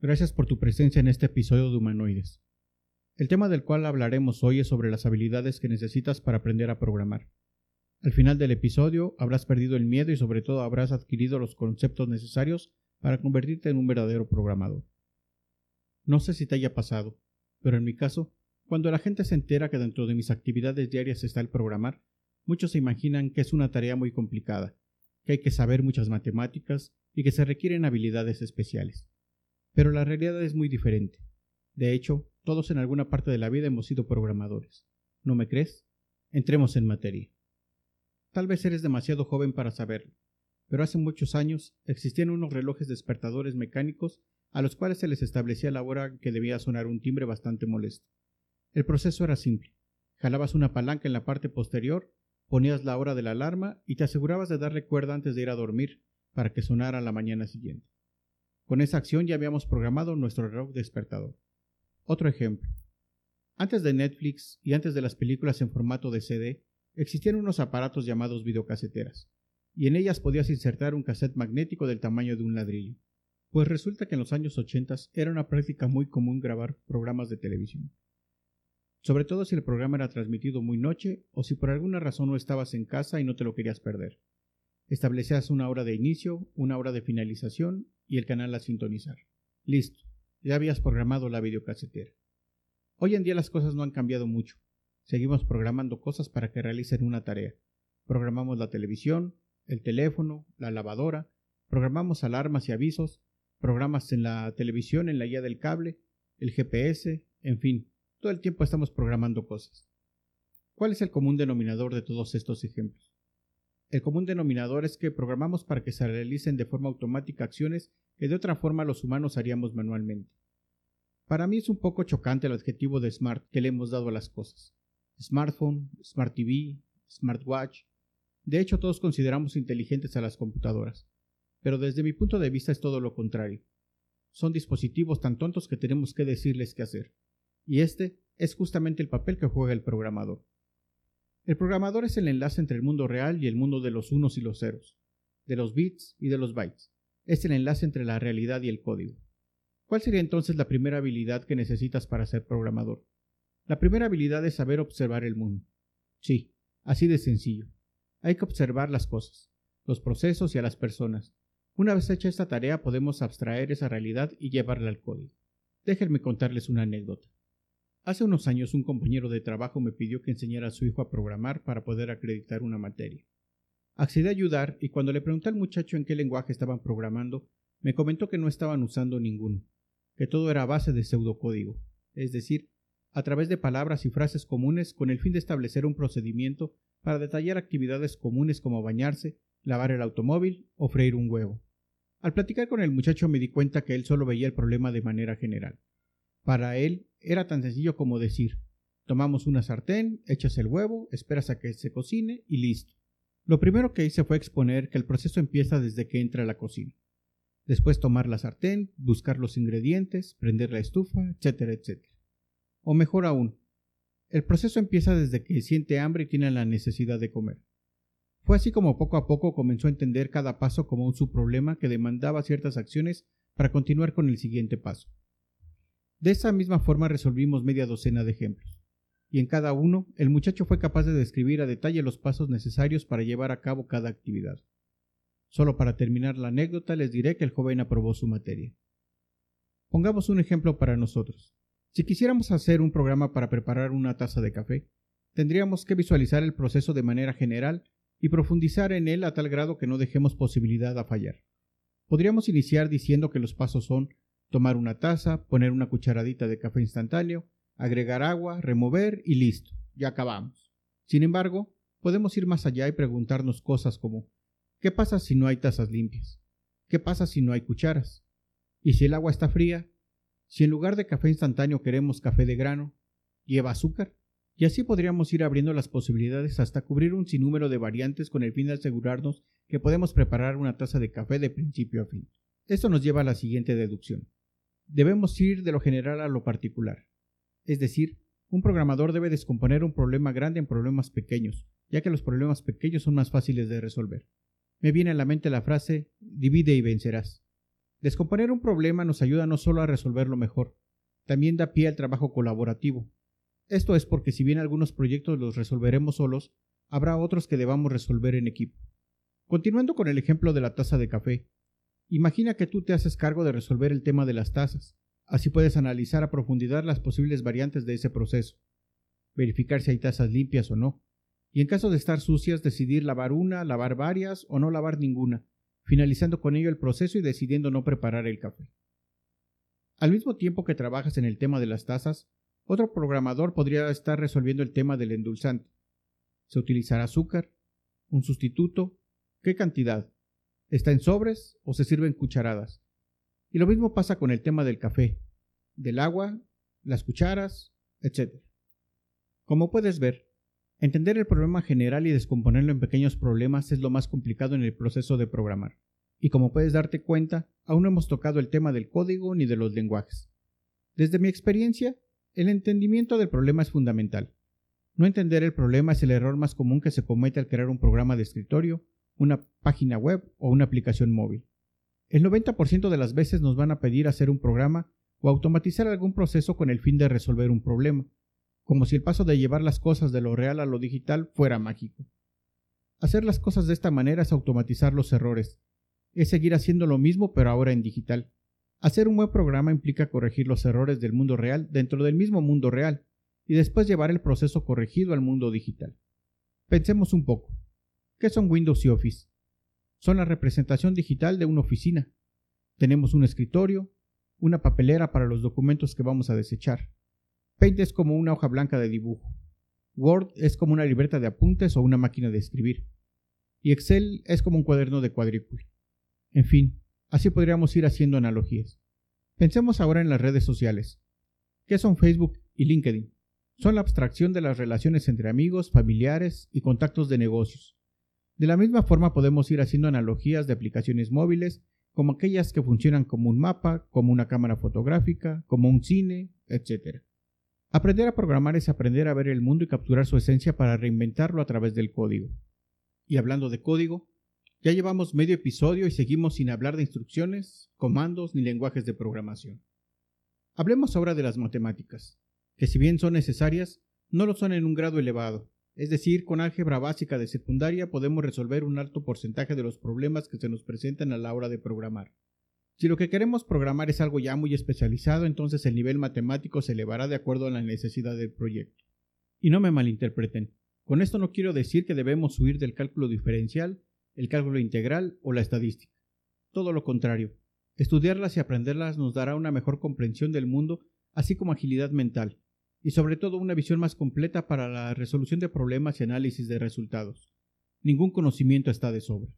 Gracias por tu presencia en este episodio de Humanoides. El tema del cual hablaremos hoy es sobre las habilidades que necesitas para aprender a programar. Al final del episodio habrás perdido el miedo y sobre todo habrás adquirido los conceptos necesarios para convertirte en un verdadero programador. No sé si te haya pasado, pero en mi caso, cuando la gente se entera que dentro de mis actividades diarias está el programar, muchos se imaginan que es una tarea muy complicada, que hay que saber muchas matemáticas y que se requieren habilidades especiales. Pero la realidad es muy diferente. De hecho, todos en alguna parte de la vida hemos sido programadores. ¿No me crees? Entremos en materia. Tal vez eres demasiado joven para saberlo, pero hace muchos años existían unos relojes despertadores mecánicos a los cuales se les establecía la hora que debía sonar un timbre bastante molesto. El proceso era simple. Jalabas una palanca en la parte posterior, ponías la hora de la alarma y te asegurabas de darle cuerda antes de ir a dormir para que sonara la mañana siguiente. Con esa acción ya habíamos programado nuestro reloj despertador. Otro ejemplo. Antes de Netflix y antes de las películas en formato de CD, existían unos aparatos llamados videocaseteras, y en ellas podías insertar un cassette magnético del tamaño de un ladrillo. Pues resulta que en los años 80 era una práctica muy común grabar programas de televisión. Sobre todo si el programa era transmitido muy noche o si por alguna razón no estabas en casa y no te lo querías perder. Establecías una hora de inicio, una hora de finalización y el canal a sintonizar. Listo, ya habías programado la videocasetera. Hoy en día las cosas no han cambiado mucho. Seguimos programando cosas para que realicen una tarea. Programamos la televisión, el teléfono, la lavadora, programamos alarmas y avisos, programas en la televisión, en la guía del cable, el GPS, en fin, todo el tiempo estamos programando cosas. ¿Cuál es el común denominador de todos estos ejemplos? El común denominador es que programamos para que se realicen de forma automática acciones que de otra forma los humanos haríamos manualmente. Para mí es un poco chocante el adjetivo de smart que le hemos dado a las cosas. Smartphone, Smart TV, Smartwatch. De hecho, todos consideramos inteligentes a las computadoras. Pero desde mi punto de vista es todo lo contrario. Son dispositivos tan tontos que tenemos que decirles qué hacer. Y este es justamente el papel que juega el programador. El programador es el enlace entre el mundo real y el mundo de los unos y los ceros, de los bits y de los bytes. Es el enlace entre la realidad y el código. ¿Cuál sería entonces la primera habilidad que necesitas para ser programador? La primera habilidad es saber observar el mundo. Sí, así de sencillo. Hay que observar las cosas, los procesos y a las personas. Una vez hecha esta tarea podemos abstraer esa realidad y llevarla al código. Déjenme contarles una anécdota. Hace unos años un compañero de trabajo me pidió que enseñara a su hijo a programar para poder acreditar una materia. Accedí a ayudar y cuando le pregunté al muchacho en qué lenguaje estaban programando, me comentó que no estaban usando ninguno, que todo era a base de pseudocódigo, es decir, a través de palabras y frases comunes con el fin de establecer un procedimiento para detallar actividades comunes como bañarse, lavar el automóvil o freír un huevo. Al platicar con el muchacho me di cuenta que él solo veía el problema de manera general. Para él era tan sencillo como decir, tomamos una sartén, echas el huevo, esperas a que se cocine y listo. Lo primero que hice fue exponer que el proceso empieza desde que entra a la cocina. Después tomar la sartén, buscar los ingredientes, prender la estufa, etcétera, etcétera. O mejor aún, el proceso empieza desde que siente hambre y tiene la necesidad de comer. Fue así como poco a poco comenzó a entender cada paso como un subproblema que demandaba ciertas acciones para continuar con el siguiente paso. De esa misma forma resolvimos media docena de ejemplos, y en cada uno el muchacho fue capaz de describir a detalle los pasos necesarios para llevar a cabo cada actividad. Solo para terminar la anécdota les diré que el joven aprobó su materia. Pongamos un ejemplo para nosotros. Si quisiéramos hacer un programa para preparar una taza de café, tendríamos que visualizar el proceso de manera general y profundizar en él a tal grado que no dejemos posibilidad a fallar. Podríamos iniciar diciendo que los pasos son tomar una taza, poner una cucharadita de café instantáneo, agregar agua, remover y listo, ya acabamos. Sin embargo, podemos ir más allá y preguntarnos cosas como ¿qué pasa si no hay tazas limpias? ¿Qué pasa si no hay cucharas? ¿Y si el agua está fría? Si en lugar de café instantáneo queremos café de grano, ¿lleva azúcar? Y así podríamos ir abriendo las posibilidades hasta cubrir un sinnúmero de variantes con el fin de asegurarnos que podemos preparar una taza de café de principio a fin. Esto nos lleva a la siguiente deducción. Debemos ir de lo general a lo particular. Es decir, un programador debe descomponer un problema grande en problemas pequeños, ya que los problemas pequeños son más fáciles de resolver. Me viene a la mente la frase divide y vencerás. Descomponer un problema nos ayuda no solo a resolverlo mejor, también da pie al trabajo colaborativo. Esto es porque si bien algunos proyectos los resolveremos solos, habrá otros que debamos resolver en equipo. Continuando con el ejemplo de la taza de café, Imagina que tú te haces cargo de resolver el tema de las tazas. Así puedes analizar a profundidad las posibles variantes de ese proceso, verificar si hay tazas limpias o no, y en caso de estar sucias decidir lavar una, lavar varias o no lavar ninguna, finalizando con ello el proceso y decidiendo no preparar el café. Al mismo tiempo que trabajas en el tema de las tazas, otro programador podría estar resolviendo el tema del endulzante. ¿Se utilizará azúcar? ¿Un sustituto? ¿Qué cantidad? ¿Está en sobres o se sirven cucharadas? Y lo mismo pasa con el tema del café, del agua, las cucharas, etc. Como puedes ver, entender el problema general y descomponerlo en pequeños problemas es lo más complicado en el proceso de programar. Y como puedes darte cuenta, aún no hemos tocado el tema del código ni de los lenguajes. Desde mi experiencia, el entendimiento del problema es fundamental. No entender el problema es el error más común que se comete al crear un programa de escritorio una página web o una aplicación móvil. El 90% de las veces nos van a pedir hacer un programa o automatizar algún proceso con el fin de resolver un problema, como si el paso de llevar las cosas de lo real a lo digital fuera mágico. Hacer las cosas de esta manera es automatizar los errores, es seguir haciendo lo mismo pero ahora en digital. Hacer un buen programa implica corregir los errores del mundo real dentro del mismo mundo real y después llevar el proceso corregido al mundo digital. Pensemos un poco. ¿Qué son Windows y Office? Son la representación digital de una oficina. Tenemos un escritorio, una papelera para los documentos que vamos a desechar. Paint es como una hoja blanca de dibujo. Word es como una libreta de apuntes o una máquina de escribir. Y Excel es como un cuaderno de cuadrícula. En fin, así podríamos ir haciendo analogías. Pensemos ahora en las redes sociales. ¿Qué son Facebook y LinkedIn? Son la abstracción de las relaciones entre amigos, familiares y contactos de negocios. De la misma forma podemos ir haciendo analogías de aplicaciones móviles, como aquellas que funcionan como un mapa, como una cámara fotográfica, como un cine, etc. Aprender a programar es aprender a ver el mundo y capturar su esencia para reinventarlo a través del código. Y hablando de código, ya llevamos medio episodio y seguimos sin hablar de instrucciones, comandos ni lenguajes de programación. Hablemos ahora de las matemáticas, que si bien son necesarias, no lo son en un grado elevado, es decir, con álgebra básica de secundaria podemos resolver un alto porcentaje de los problemas que se nos presentan a la hora de programar. Si lo que queremos programar es algo ya muy especializado, entonces el nivel matemático se elevará de acuerdo a la necesidad del proyecto. Y no me malinterpreten, con esto no quiero decir que debemos huir del cálculo diferencial, el cálculo integral o la estadística. Todo lo contrario, estudiarlas y aprenderlas nos dará una mejor comprensión del mundo, así como agilidad mental, y sobre todo una visión más completa para la resolución de problemas y análisis de resultados. Ningún conocimiento está de sobra.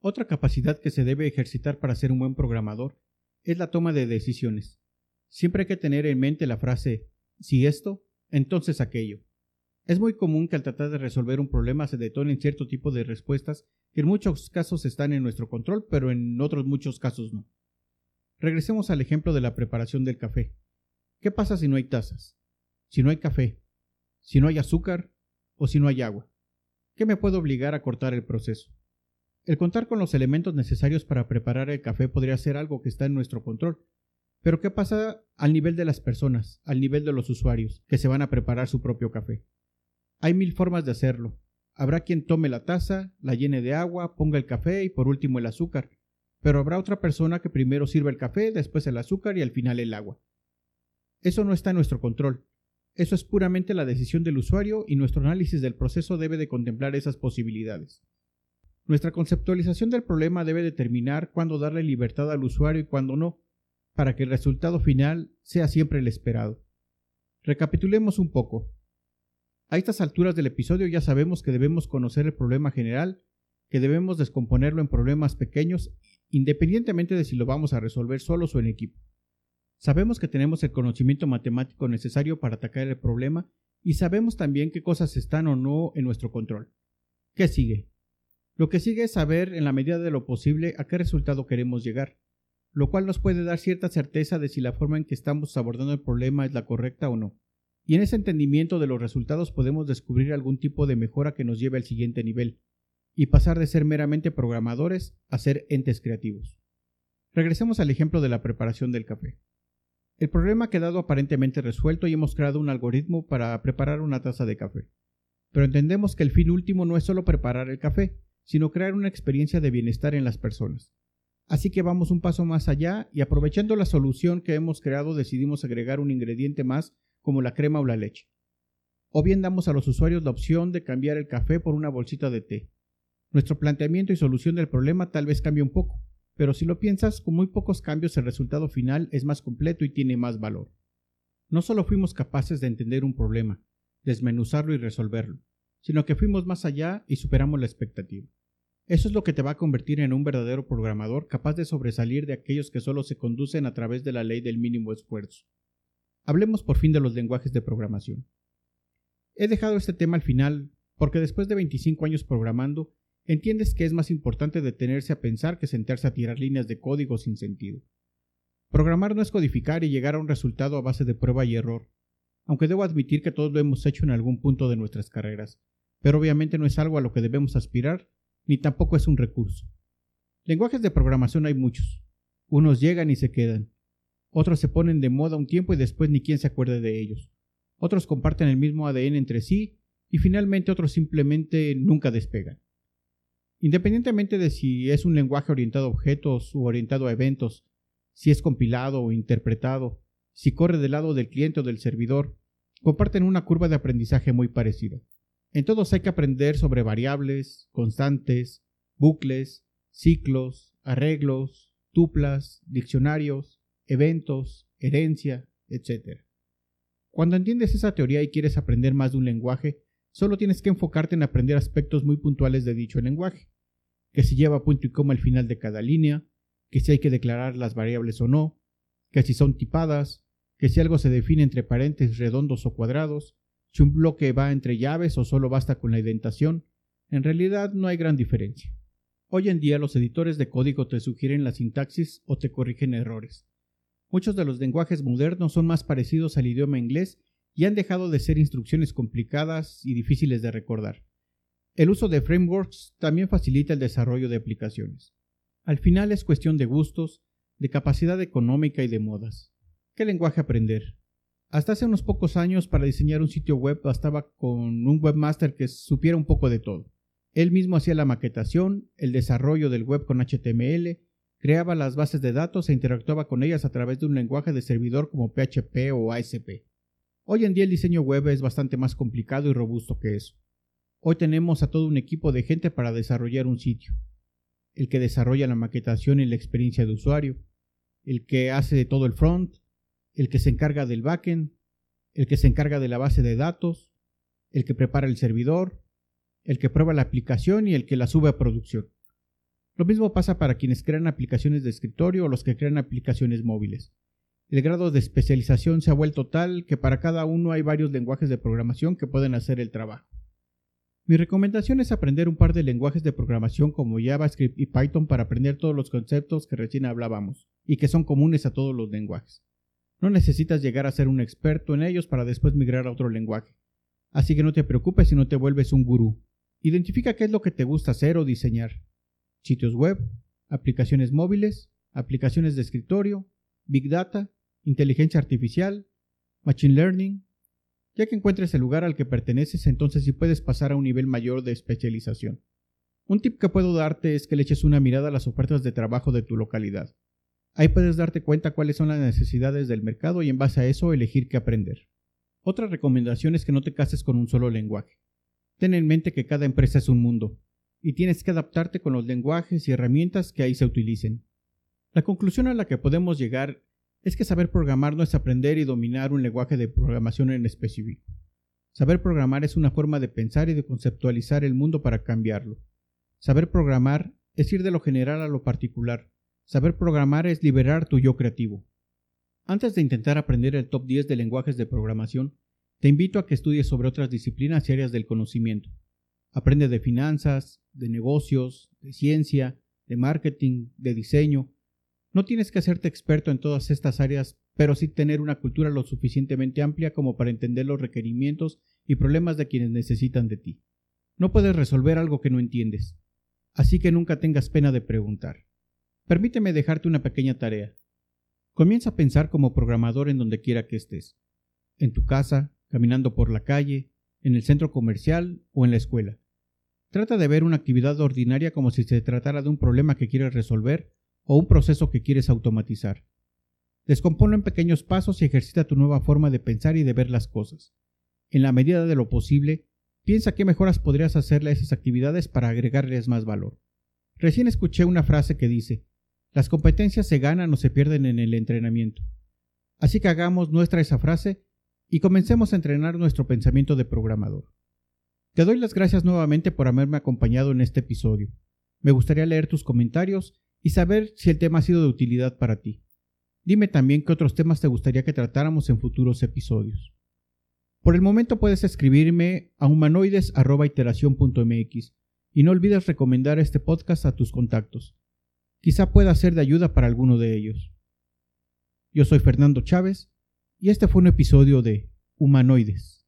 Otra capacidad que se debe ejercitar para ser un buen programador es la toma de decisiones. Siempre hay que tener en mente la frase si esto, entonces aquello. Es muy común que al tratar de resolver un problema se detonen cierto tipo de respuestas que en muchos casos están en nuestro control, pero en otros muchos casos no. Regresemos al ejemplo de la preparación del café. ¿Qué pasa si no hay tazas? Si no hay café, si no hay azúcar o si no hay agua. ¿Qué me puede obligar a cortar el proceso? El contar con los elementos necesarios para preparar el café podría ser algo que está en nuestro control. Pero ¿qué pasa al nivel de las personas, al nivel de los usuarios, que se van a preparar su propio café? Hay mil formas de hacerlo. Habrá quien tome la taza, la llene de agua, ponga el café y por último el azúcar. Pero habrá otra persona que primero sirva el café, después el azúcar y al final el agua. Eso no está en nuestro control. Eso es puramente la decisión del usuario y nuestro análisis del proceso debe de contemplar esas posibilidades. Nuestra conceptualización del problema debe determinar cuándo darle libertad al usuario y cuándo no, para que el resultado final sea siempre el esperado. Recapitulemos un poco. A estas alturas del episodio ya sabemos que debemos conocer el problema general, que debemos descomponerlo en problemas pequeños, independientemente de si lo vamos a resolver solos o en equipo. Sabemos que tenemos el conocimiento matemático necesario para atacar el problema y sabemos también qué cosas están o no en nuestro control. ¿Qué sigue? Lo que sigue es saber en la medida de lo posible a qué resultado queremos llegar, lo cual nos puede dar cierta certeza de si la forma en que estamos abordando el problema es la correcta o no. Y en ese entendimiento de los resultados podemos descubrir algún tipo de mejora que nos lleve al siguiente nivel, y pasar de ser meramente programadores a ser entes creativos. Regresemos al ejemplo de la preparación del café. El problema ha quedado aparentemente resuelto y hemos creado un algoritmo para preparar una taza de café. Pero entendemos que el fin último no es solo preparar el café, sino crear una experiencia de bienestar en las personas. Así que vamos un paso más allá y aprovechando la solución que hemos creado decidimos agregar un ingrediente más como la crema o la leche. O bien damos a los usuarios la opción de cambiar el café por una bolsita de té. Nuestro planteamiento y solución del problema tal vez cambie un poco, pero si lo piensas, con muy pocos cambios el resultado final es más completo y tiene más valor. No solo fuimos capaces de entender un problema, desmenuzarlo y resolverlo, sino que fuimos más allá y superamos la expectativa. Eso es lo que te va a convertir en un verdadero programador capaz de sobresalir de aquellos que solo se conducen a través de la ley del mínimo esfuerzo. Hablemos por fin de los lenguajes de programación. He dejado este tema al final porque después de 25 años programando, entiendes que es más importante detenerse a pensar que sentarse a tirar líneas de código sin sentido. Programar no es codificar y llegar a un resultado a base de prueba y error, aunque debo admitir que todos lo hemos hecho en algún punto de nuestras carreras, pero obviamente no es algo a lo que debemos aspirar, ni tampoco es un recurso. Lenguajes de programación hay muchos. Unos llegan y se quedan. Otros se ponen de moda un tiempo y después ni quien se acuerde de ellos. Otros comparten el mismo ADN entre sí y finalmente otros simplemente nunca despegan. Independientemente de si es un lenguaje orientado a objetos u orientado a eventos, si es compilado o interpretado, si corre del lado del cliente o del servidor, comparten una curva de aprendizaje muy parecida. En todos hay que aprender sobre variables, constantes, bucles, ciclos, arreglos, tuplas, diccionarios, eventos, herencia, etc. Cuando entiendes esa teoría y quieres aprender más de un lenguaje, Solo tienes que enfocarte en aprender aspectos muy puntuales de dicho lenguaje, que si lleva punto y coma al final de cada línea, que si hay que declarar las variables o no, que si son tipadas, que si algo se define entre paréntesis redondos o cuadrados, si un bloque va entre llaves o solo basta con la indentación, en realidad no hay gran diferencia. Hoy en día los editores de código te sugieren la sintaxis o te corrigen errores. Muchos de los lenguajes modernos son más parecidos al idioma inglés y han dejado de ser instrucciones complicadas y difíciles de recordar. El uso de frameworks también facilita el desarrollo de aplicaciones. Al final es cuestión de gustos, de capacidad económica y de modas. ¿Qué lenguaje aprender? Hasta hace unos pocos años para diseñar un sitio web bastaba con un webmaster que supiera un poco de todo. Él mismo hacía la maquetación, el desarrollo del web con HTML, creaba las bases de datos e interactuaba con ellas a través de un lenguaje de servidor como PHP o ASP. Hoy en día el diseño web es bastante más complicado y robusto que eso. Hoy tenemos a todo un equipo de gente para desarrollar un sitio. El que desarrolla la maquetación y la experiencia de usuario, el que hace todo el front, el que se encarga del backend, el que se encarga de la base de datos, el que prepara el servidor, el que prueba la aplicación y el que la sube a producción. Lo mismo pasa para quienes crean aplicaciones de escritorio o los que crean aplicaciones móviles. El grado de especialización se ha vuelto tal que para cada uno hay varios lenguajes de programación que pueden hacer el trabajo. Mi recomendación es aprender un par de lenguajes de programación como JavaScript y Python para aprender todos los conceptos que recién hablábamos y que son comunes a todos los lenguajes. No necesitas llegar a ser un experto en ellos para después migrar a otro lenguaje. Así que no te preocupes si no te vuelves un gurú. Identifica qué es lo que te gusta hacer o diseñar. Sitios web, aplicaciones móviles, aplicaciones de escritorio, Big Data, inteligencia artificial, machine learning. Ya que encuentres el lugar al que perteneces, entonces sí puedes pasar a un nivel mayor de especialización. Un tip que puedo darte es que le eches una mirada a las ofertas de trabajo de tu localidad. Ahí puedes darte cuenta cuáles son las necesidades del mercado y en base a eso elegir qué aprender. Otra recomendación es que no te cases con un solo lenguaje. Ten en mente que cada empresa es un mundo, y tienes que adaptarte con los lenguajes y herramientas que ahí se utilicen. La conclusión a la que podemos llegar es que saber programar no es aprender y dominar un lenguaje de programación en específico, Saber programar es una forma de pensar y de conceptualizar el mundo para cambiarlo. Saber programar es ir de lo general a lo particular. Saber programar es liberar tu yo creativo. Antes de intentar aprender el top 10 de lenguajes de programación, te invito a que estudies sobre otras disciplinas y áreas del conocimiento. Aprende de finanzas, de negocios, de ciencia, de marketing, de diseño. No tienes que hacerte experto en todas estas áreas pero sí tener una cultura lo suficientemente amplia como para entender los requerimientos y problemas de quienes necesitan de ti. No puedes resolver algo que no entiendes, así que nunca tengas pena de preguntar. Permíteme dejarte una pequeña tarea. Comienza a pensar como programador en donde quiera que estés, en tu casa, caminando por la calle, en el centro comercial o en la escuela. Trata de ver una actividad ordinaria como si se tratara de un problema que quieres resolver o un proceso que quieres automatizar. Descomponlo en pequeños pasos y ejercita tu nueva forma de pensar y de ver las cosas. En la medida de lo posible, piensa qué mejoras podrías hacerle a esas actividades para agregarles más valor. Recién escuché una frase que dice, las competencias se ganan o se pierden en el entrenamiento. Así que hagamos nuestra esa frase y comencemos a entrenar nuestro pensamiento de programador. Te doy las gracias nuevamente por haberme acompañado en este episodio. Me gustaría leer tus comentarios y saber si el tema ha sido de utilidad para ti. Dime también qué otros temas te gustaría que tratáramos en futuros episodios. Por el momento puedes escribirme a humanoides.iteración.mx y no olvides recomendar este podcast a tus contactos. Quizá pueda ser de ayuda para alguno de ellos. Yo soy Fernando Chávez y este fue un episodio de Humanoides.